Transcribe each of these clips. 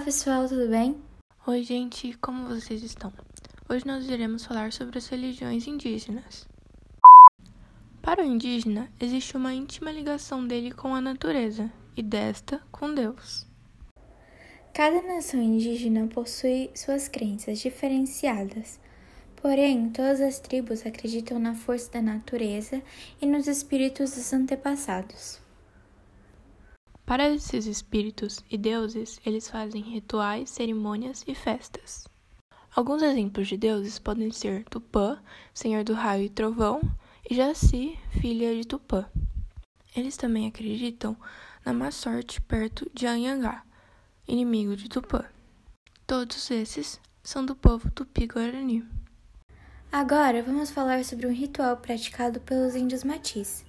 Olá pessoal, tudo bem? Oi, gente, como vocês estão? Hoje nós iremos falar sobre as religiões indígenas. Para o indígena, existe uma íntima ligação dele com a natureza e desta com Deus. Cada nação indígena possui suas crenças diferenciadas, porém, todas as tribos acreditam na força da natureza e nos espíritos dos antepassados. Para esses espíritos e deuses, eles fazem rituais, cerimônias e festas. Alguns exemplos de deuses podem ser Tupã, senhor do raio e trovão, e Jaci, filha de Tupã. Eles também acreditam na má sorte perto de Anhangá, inimigo de Tupã. Todos esses são do povo tupi-guarani. Agora vamos falar sobre um ritual praticado pelos índios matis.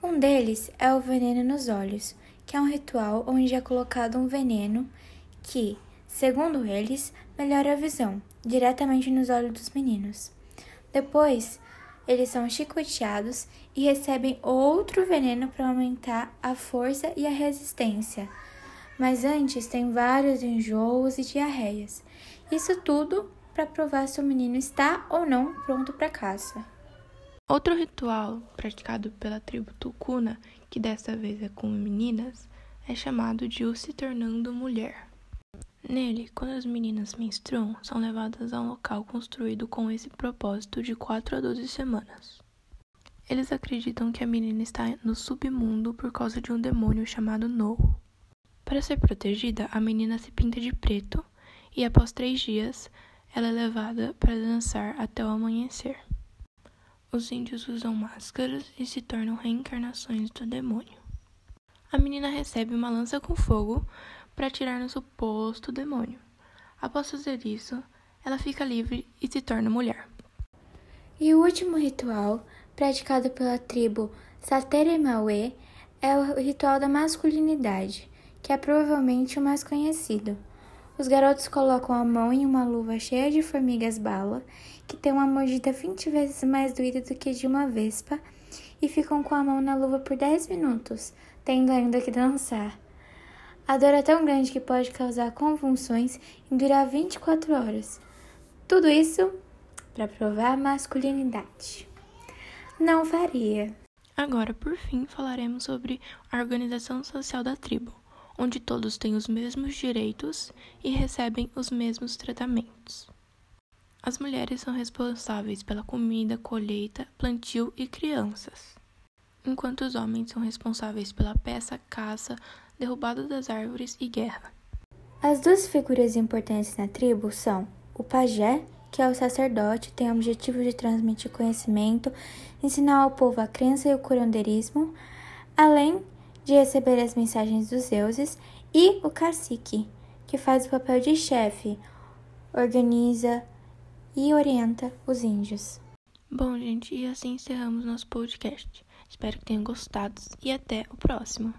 Um deles é o veneno nos olhos, que é um ritual onde é colocado um veneno que, segundo eles, melhora a visão, diretamente nos olhos dos meninos. Depois, eles são chicoteados e recebem outro veneno para aumentar a força e a resistência. Mas antes tem vários enjoos e diarreias. Isso tudo para provar se o menino está ou não pronto para caça. Outro ritual praticado pela tribo Tucuna, que desta vez é com meninas, é chamado de o se tornando mulher. Nele, quando as meninas menstruam, são levadas a um local construído com esse propósito de 4 a 12 semanas. Eles acreditam que a menina está no submundo por causa de um demônio chamado No. Para ser protegida, a menina se pinta de preto e, após três dias, ela é levada para dançar até o amanhecer. Os índios usam máscaras e se tornam reencarnações do demônio. A menina recebe uma lança com fogo para atirar no suposto demônio. Após fazer isso, ela fica livre e se torna mulher. E o último ritual, praticado pela tribo Sateremauê, é o ritual da masculinidade, que é provavelmente o mais conhecido. Os garotos colocam a mão em uma luva cheia de formigas bala, que tem uma mordida 20 vezes mais doída do que de uma vespa, e ficam com a mão na luva por 10 minutos, tendo ainda que dançar. A dor é tão grande que pode causar convulsões e durar 24 horas. Tudo isso para provar masculinidade. Não faria. Agora, por fim, falaremos sobre a organização social da tribo, onde todos têm os mesmos direitos e recebem os mesmos tratamentos. As mulheres são responsáveis pela comida, colheita, plantio e crianças, enquanto os homens são responsáveis pela peça, caça, derrubada das árvores e guerra. As duas figuras importantes na tribo são o pajé, que é o sacerdote, tem o objetivo de transmitir conhecimento, ensinar ao povo a crença e o curandeirismo, além de receber as mensagens dos deuses, e o cacique, que faz o papel de chefe, organiza e orienta os índios. Bom, gente, e assim encerramos nosso podcast. Espero que tenham gostado e até o próximo.